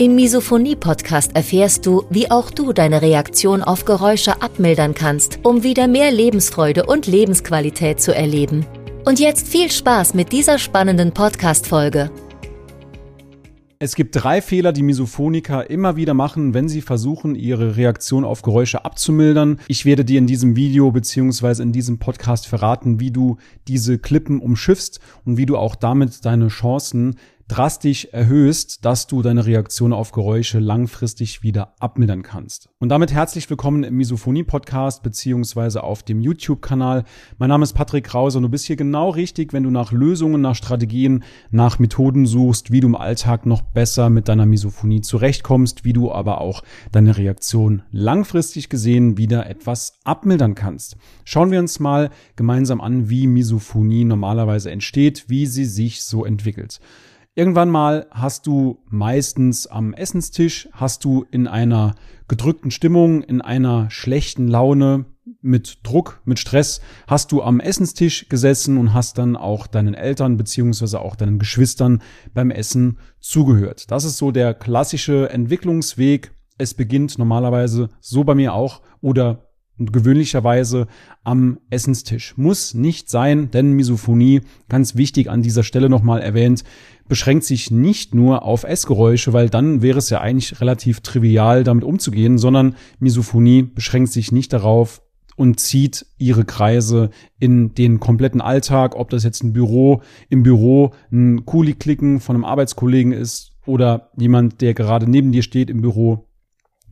Im Misophonie-Podcast erfährst du, wie auch du deine Reaktion auf Geräusche abmildern kannst, um wieder mehr Lebensfreude und Lebensqualität zu erleben. Und jetzt viel Spaß mit dieser spannenden Podcast-Folge. Es gibt drei Fehler, die Misophoniker immer wieder machen, wenn sie versuchen, ihre Reaktion auf Geräusche abzumildern. Ich werde dir in diesem Video beziehungsweise in diesem Podcast verraten, wie du diese Klippen umschiffst und wie du auch damit deine Chancen drastisch erhöhst, dass du deine Reaktion auf Geräusche langfristig wieder abmildern kannst. Und damit herzlich willkommen im Misophonie-Podcast beziehungsweise auf dem YouTube-Kanal. Mein Name ist Patrick Krause und du bist hier genau richtig, wenn du nach Lösungen, nach Strategien, nach Methoden suchst, wie du im Alltag noch besser mit deiner Misophonie zurechtkommst, wie du aber auch deine Reaktion langfristig gesehen wieder etwas abmildern kannst. Schauen wir uns mal gemeinsam an, wie Misophonie normalerweise entsteht, wie sie sich so entwickelt. Irgendwann mal hast du meistens am Essenstisch, hast du in einer gedrückten Stimmung, in einer schlechten Laune, mit Druck, mit Stress, hast du am Essenstisch gesessen und hast dann auch deinen Eltern beziehungsweise auch deinen Geschwistern beim Essen zugehört. Das ist so der klassische Entwicklungsweg. Es beginnt normalerweise so bei mir auch oder gewöhnlicherweise am Essenstisch. Muss nicht sein, denn Misophonie, ganz wichtig an dieser Stelle nochmal erwähnt, beschränkt sich nicht nur auf Essgeräusche, weil dann wäre es ja eigentlich relativ trivial, damit umzugehen, sondern Misophonie beschränkt sich nicht darauf und zieht ihre Kreise in den kompletten Alltag, ob das jetzt ein Büro, im Büro ein Kuli-Klicken von einem Arbeitskollegen ist oder jemand, der gerade neben dir steht im Büro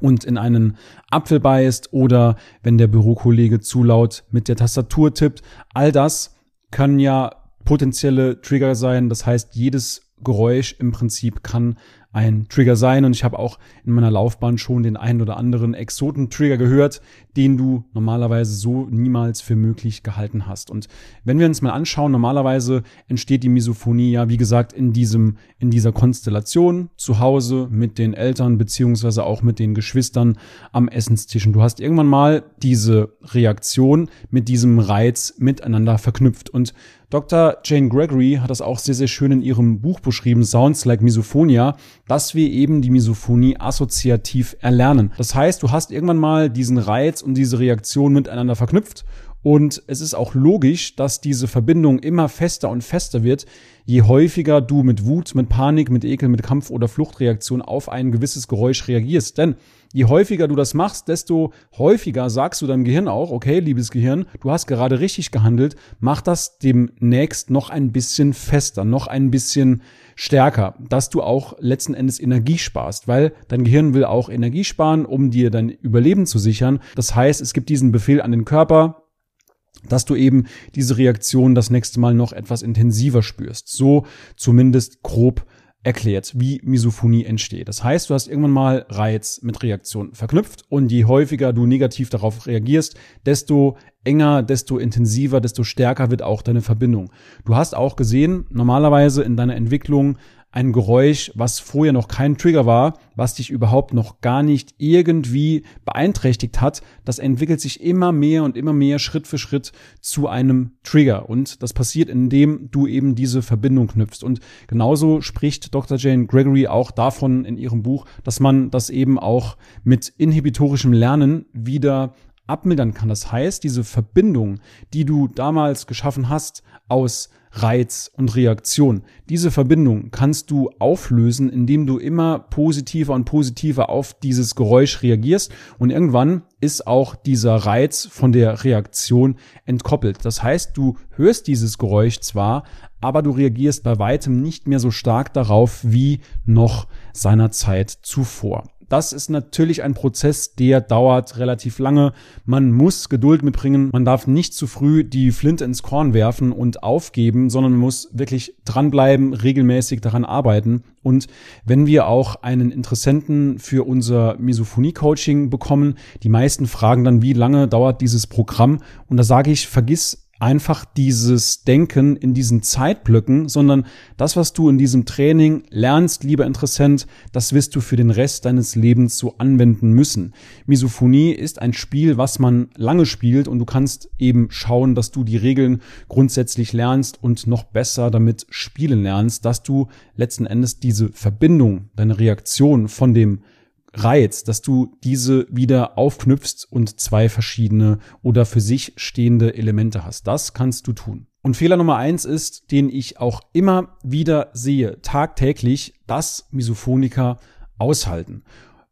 und in einen Apfel beißt oder wenn der Bürokollege zu laut mit der Tastatur tippt. All das kann ja potenzielle Trigger sein. Das heißt, jedes Geräusch im Prinzip kann ein Trigger sein. Und ich habe auch in meiner Laufbahn schon den einen oder anderen Exoten-Trigger gehört, den du normalerweise so niemals für möglich gehalten hast. Und wenn wir uns mal anschauen, normalerweise entsteht die Misophonie ja, wie gesagt, in diesem, in dieser Konstellation zu Hause mit den Eltern beziehungsweise auch mit den Geschwistern am Essenstisch. Und du hast irgendwann mal diese Reaktion mit diesem Reiz miteinander verknüpft. Und Dr. Jane Gregory hat das auch sehr, sehr schön in ihrem Buch beschrieben, Sounds Like Misophonia, dass wir eben die Misophonie assoziativ erlernen. Das heißt, du hast irgendwann mal diesen Reiz und diese Reaktion miteinander verknüpft und es ist auch logisch, dass diese Verbindung immer fester und fester wird, je häufiger du mit Wut, mit Panik, mit Ekel, mit Kampf- oder Fluchtreaktion auf ein gewisses Geräusch reagierst. Denn je häufiger du das machst, desto häufiger sagst du deinem Gehirn auch, okay, liebes Gehirn, du hast gerade richtig gehandelt, mach das demnächst noch ein bisschen fester, noch ein bisschen stärker, dass du auch letzten Endes Energie sparst, weil dein Gehirn will auch Energie sparen, um dir dein Überleben zu sichern. Das heißt, es gibt diesen Befehl an den Körper, dass du eben diese Reaktion das nächste Mal noch etwas intensiver spürst. So zumindest grob erklärt, wie Misophonie entsteht. Das heißt, du hast irgendwann mal Reiz mit Reaktion verknüpft und je häufiger du negativ darauf reagierst, desto enger, desto intensiver, desto stärker wird auch deine Verbindung. Du hast auch gesehen, normalerweise in deiner Entwicklung ein Geräusch, was vorher noch kein Trigger war, was dich überhaupt noch gar nicht irgendwie beeinträchtigt hat, das entwickelt sich immer mehr und immer mehr Schritt für Schritt zu einem Trigger. Und das passiert, indem du eben diese Verbindung knüpfst. Und genauso spricht Dr. Jane Gregory auch davon in ihrem Buch, dass man das eben auch mit inhibitorischem Lernen wieder abmildern kann. Das heißt, diese Verbindung, die du damals geschaffen hast aus Reiz und Reaktion. Diese Verbindung kannst du auflösen, indem du immer positiver und positiver auf dieses Geräusch reagierst und irgendwann ist auch dieser Reiz von der Reaktion entkoppelt. Das heißt, du hörst dieses Geräusch zwar, aber du reagierst bei weitem nicht mehr so stark darauf wie noch seiner Zeit zuvor. Das ist natürlich ein Prozess, der dauert relativ lange. Man muss Geduld mitbringen. Man darf nicht zu früh die Flinte ins Korn werfen und aufgeben, sondern man muss wirklich dranbleiben, regelmäßig daran arbeiten. Und wenn wir auch einen Interessenten für unser Misophonie-Coaching bekommen, die meisten fragen dann, wie lange dauert dieses Programm? Und da sage ich, vergiss einfach dieses Denken in diesen Zeitblöcken, sondern das, was du in diesem Training lernst, lieber Interessent, das wirst du für den Rest deines Lebens so anwenden müssen. Misophonie ist ein Spiel, was man lange spielt und du kannst eben schauen, dass du die Regeln grundsätzlich lernst und noch besser damit spielen lernst, dass du letzten Endes diese Verbindung, deine Reaktion von dem Reiz, dass du diese wieder aufknüpfst und zwei verschiedene oder für sich stehende Elemente hast. Das kannst du tun. Und Fehler Nummer eins ist, den ich auch immer wieder sehe, tagtäglich, dass Misophoniker aushalten.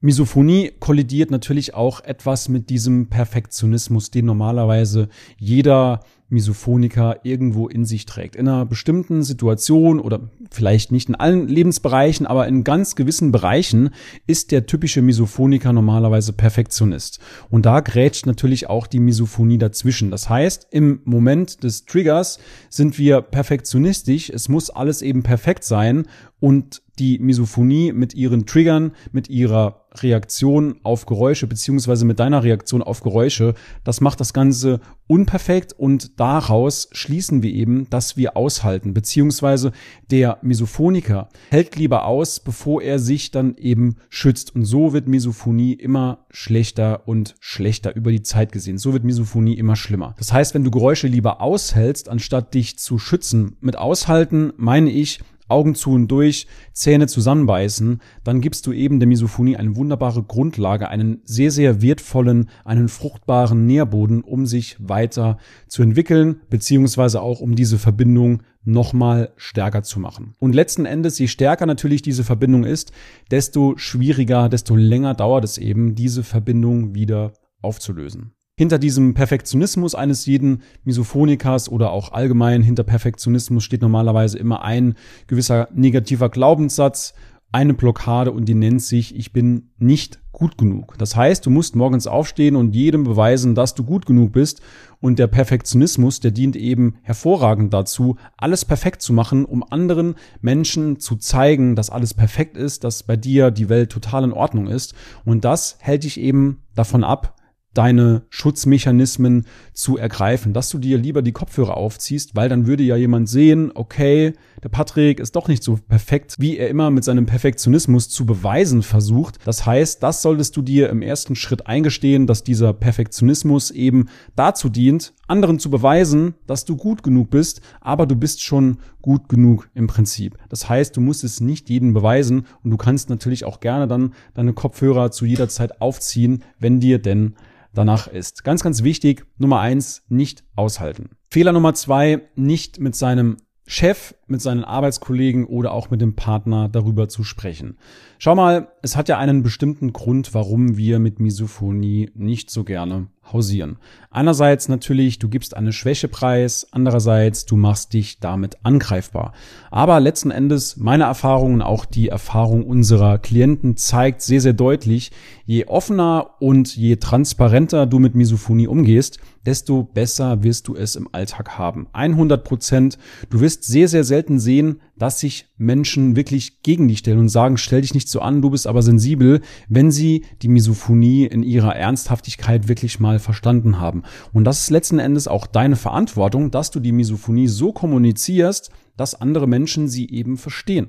Misophonie kollidiert natürlich auch etwas mit diesem Perfektionismus, den normalerweise jeder Misophoniker irgendwo in sich trägt. In einer bestimmten Situation oder vielleicht nicht in allen Lebensbereichen, aber in ganz gewissen Bereichen ist der typische Misophoniker normalerweise Perfektionist. Und da grätscht natürlich auch die Misophonie dazwischen. Das heißt, im Moment des Triggers sind wir perfektionistisch. Es muss alles eben perfekt sein und die Misophonie mit ihren Triggern, mit ihrer Reaktion auf Geräusche, beziehungsweise mit deiner Reaktion auf Geräusche, das macht das Ganze unperfekt und daraus schließen wir eben, dass wir aushalten, beziehungsweise der Misophoniker hält lieber aus, bevor er sich dann eben schützt. Und so wird Misophonie immer schlechter und schlechter über die Zeit gesehen. So wird Misophonie immer schlimmer. Das heißt, wenn du Geräusche lieber aushältst, anstatt dich zu schützen, mit aushalten meine ich, Augen zu und durch, Zähne zusammenbeißen, dann gibst du eben der Misophonie eine wunderbare Grundlage, einen sehr, sehr wertvollen, einen fruchtbaren Nährboden, um sich weiter zu entwickeln, beziehungsweise auch um diese Verbindung nochmal stärker zu machen. Und letzten Endes, je stärker natürlich diese Verbindung ist, desto schwieriger, desto länger dauert es eben, diese Verbindung wieder aufzulösen. Hinter diesem Perfektionismus eines jeden Misophonikers oder auch allgemein hinter Perfektionismus steht normalerweise immer ein gewisser negativer Glaubenssatz, eine Blockade und die nennt sich, ich bin nicht gut genug. Das heißt, du musst morgens aufstehen und jedem beweisen, dass du gut genug bist und der Perfektionismus, der dient eben hervorragend dazu, alles perfekt zu machen, um anderen Menschen zu zeigen, dass alles perfekt ist, dass bei dir die Welt total in Ordnung ist und das hält dich eben davon ab, deine Schutzmechanismen zu ergreifen, dass du dir lieber die Kopfhörer aufziehst, weil dann würde ja jemand sehen, okay, der Patrick ist doch nicht so perfekt, wie er immer mit seinem Perfektionismus zu beweisen versucht. Das heißt, das solltest du dir im ersten Schritt eingestehen, dass dieser Perfektionismus eben dazu dient, anderen zu beweisen, dass du gut genug bist, aber du bist schon gut genug im Prinzip. Das heißt, du musst es nicht jedem beweisen und du kannst natürlich auch gerne dann deine Kopfhörer zu jeder Zeit aufziehen, wenn dir denn danach ist. Ganz, ganz wichtig, Nummer eins, nicht aushalten. Fehler Nummer zwei, nicht mit seinem Chef, mit seinen Arbeitskollegen oder auch mit dem Partner darüber zu sprechen. Schau mal, es hat ja einen bestimmten Grund, warum wir mit Misophonie nicht so gerne hausieren. Einerseits natürlich, du gibst eine Schwäche preis, andererseits, du machst dich damit angreifbar. Aber letzten Endes, meine Erfahrung und auch die Erfahrung unserer Klienten zeigt sehr, sehr deutlich, je offener und je transparenter du mit Misophonie umgehst, desto besser wirst du es im Alltag haben. 100 Prozent. Du wirst sehr, sehr selten sehen, dass sich Menschen wirklich gegen dich stellen und sagen, stell dich nicht so an, du bist aber sensibel, wenn sie die Misophonie in ihrer Ernsthaftigkeit wirklich mal verstanden haben. Und das ist letzten Endes auch deine Verantwortung, dass du die Misophonie so kommunizierst, dass andere Menschen sie eben verstehen.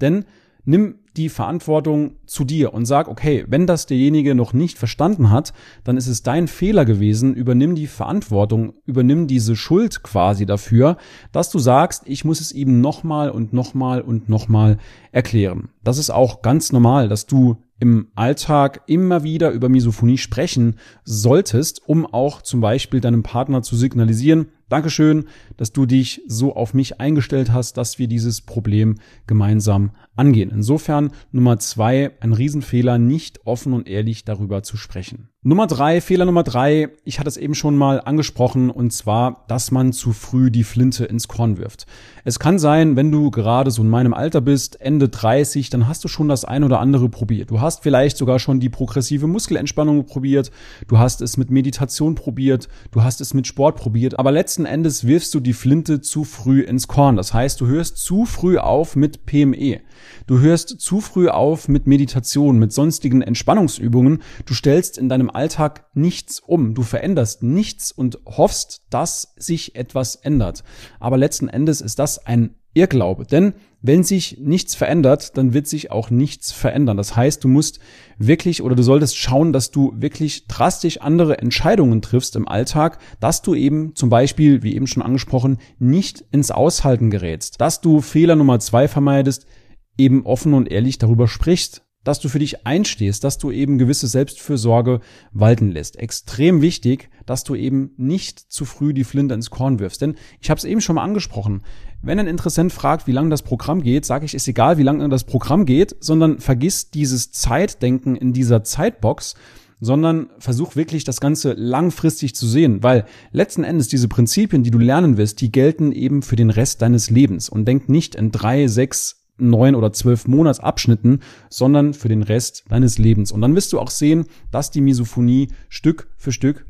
Denn nimm die Verantwortung zu dir und sag, okay, wenn das derjenige noch nicht verstanden hat, dann ist es dein Fehler gewesen, übernimm die Verantwortung, übernimm diese Schuld quasi dafür, dass du sagst, ich muss es ihm nochmal und nochmal und nochmal erklären. Das ist auch ganz normal, dass du im Alltag immer wieder über Misophonie sprechen solltest, um auch zum Beispiel deinem Partner zu signalisieren, Dankeschön, dass du dich so auf mich eingestellt hast, dass wir dieses Problem gemeinsam angehen. Insofern Nummer zwei, ein Riesenfehler, nicht offen und ehrlich darüber zu sprechen. Nummer drei, Fehler Nummer drei, ich hatte es eben schon mal angesprochen, und zwar, dass man zu früh die Flinte ins Korn wirft. Es kann sein, wenn du gerade so in meinem Alter bist, Ende 30, dann hast du schon das ein oder andere probiert. Du hast vielleicht sogar schon die progressive Muskelentspannung probiert, du hast es mit Meditation probiert, du hast es mit Sport probiert, aber letzten Endes wirfst du die Flinte zu früh ins Korn. Das heißt, du hörst zu früh auf mit PME. Du hörst zu früh auf mit Meditation, mit sonstigen Entspannungsübungen. Du stellst in deinem Alltag nichts um. Du veränderst nichts und hoffst, dass sich etwas ändert. Aber letzten Endes ist das ein Irrglaube. Denn wenn sich nichts verändert, dann wird sich auch nichts verändern. Das heißt, du musst wirklich oder du solltest schauen, dass du wirklich drastisch andere Entscheidungen triffst im Alltag, dass du eben zum Beispiel, wie eben schon angesprochen, nicht ins Aushalten gerätst, dass du Fehler Nummer zwei vermeidest, eben offen und ehrlich darüber sprichst, dass du für dich einstehst, dass du eben gewisse Selbstfürsorge walten lässt. Extrem wichtig, dass du eben nicht zu früh die Flinte ins Korn wirfst. Denn ich habe es eben schon mal angesprochen. Wenn ein Interessent fragt, wie lange das Programm geht, sage ich, ist egal, wie lange das Programm geht, sondern vergiss dieses Zeitdenken in dieser Zeitbox, sondern versuch wirklich das Ganze langfristig zu sehen, weil letzten Endes diese Prinzipien, die du lernen wirst, die gelten eben für den Rest deines Lebens und denk nicht in drei, sechs, neun oder zwölf Monatsabschnitten, sondern für den Rest deines Lebens. Und dann wirst du auch sehen, dass die Misophonie Stück für Stück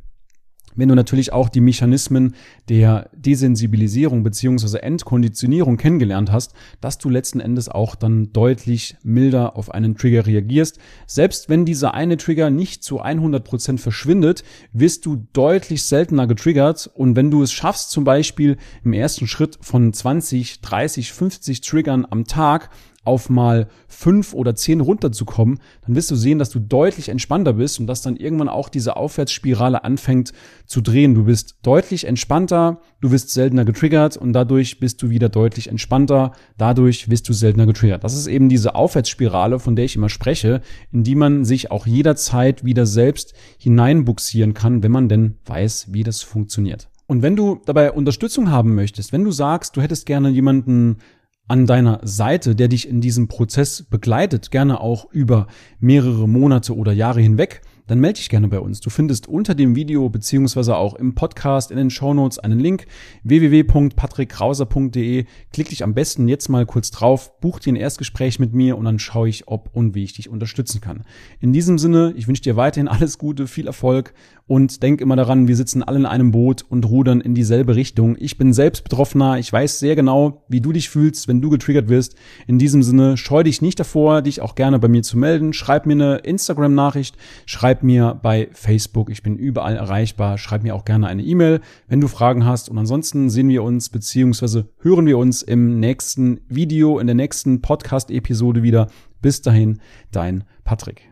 wenn du natürlich auch die Mechanismen der Desensibilisierung beziehungsweise Entkonditionierung kennengelernt hast, dass du letzten Endes auch dann deutlich milder auf einen Trigger reagierst. Selbst wenn dieser eine Trigger nicht zu 100 Prozent verschwindet, wirst du deutlich seltener getriggert und wenn du es schaffst, zum Beispiel im ersten Schritt von 20, 30, 50 Triggern am Tag auf mal fünf oder zehn runterzukommen, dann wirst du sehen, dass du deutlich entspannter bist und dass dann irgendwann auch diese Aufwärtsspirale anfängt zu drehen. Du bist deutlich entspannter, du wirst seltener getriggert und dadurch bist du wieder deutlich entspannter, dadurch wirst du seltener getriggert. Das ist eben diese Aufwärtsspirale, von der ich immer spreche, in die man sich auch jederzeit wieder selbst hineinbuxieren kann, wenn man denn weiß, wie das funktioniert. Und wenn du dabei Unterstützung haben möchtest, wenn du sagst, du hättest gerne jemanden an deiner Seite, der dich in diesem Prozess begleitet, gerne auch über mehrere Monate oder Jahre hinweg, dann melde dich gerne bei uns. Du findest unter dem Video beziehungsweise auch im Podcast in den Shownotes einen Link www.patrickkrauser.de. Klick dich am besten jetzt mal kurz drauf, buch dir ein Erstgespräch mit mir und dann schaue ich, ob und wie ich dich unterstützen kann. In diesem Sinne, ich wünsche dir weiterhin alles Gute, viel Erfolg und denk immer daran, wir sitzen alle in einem Boot und rudern in dieselbe Richtung. Ich bin selbst Betroffener, ich weiß sehr genau, wie du dich fühlst, wenn du getriggert wirst. In diesem Sinne, scheu dich nicht davor, dich auch gerne bei mir zu melden. Schreib mir eine Instagram-Nachricht, schreib mir bei Facebook. Ich bin überall erreichbar. Schreib mir auch gerne eine E-Mail, wenn du Fragen hast. Und ansonsten sehen wir uns beziehungsweise hören wir uns im nächsten Video, in der nächsten Podcast-Episode wieder. Bis dahin, dein Patrick.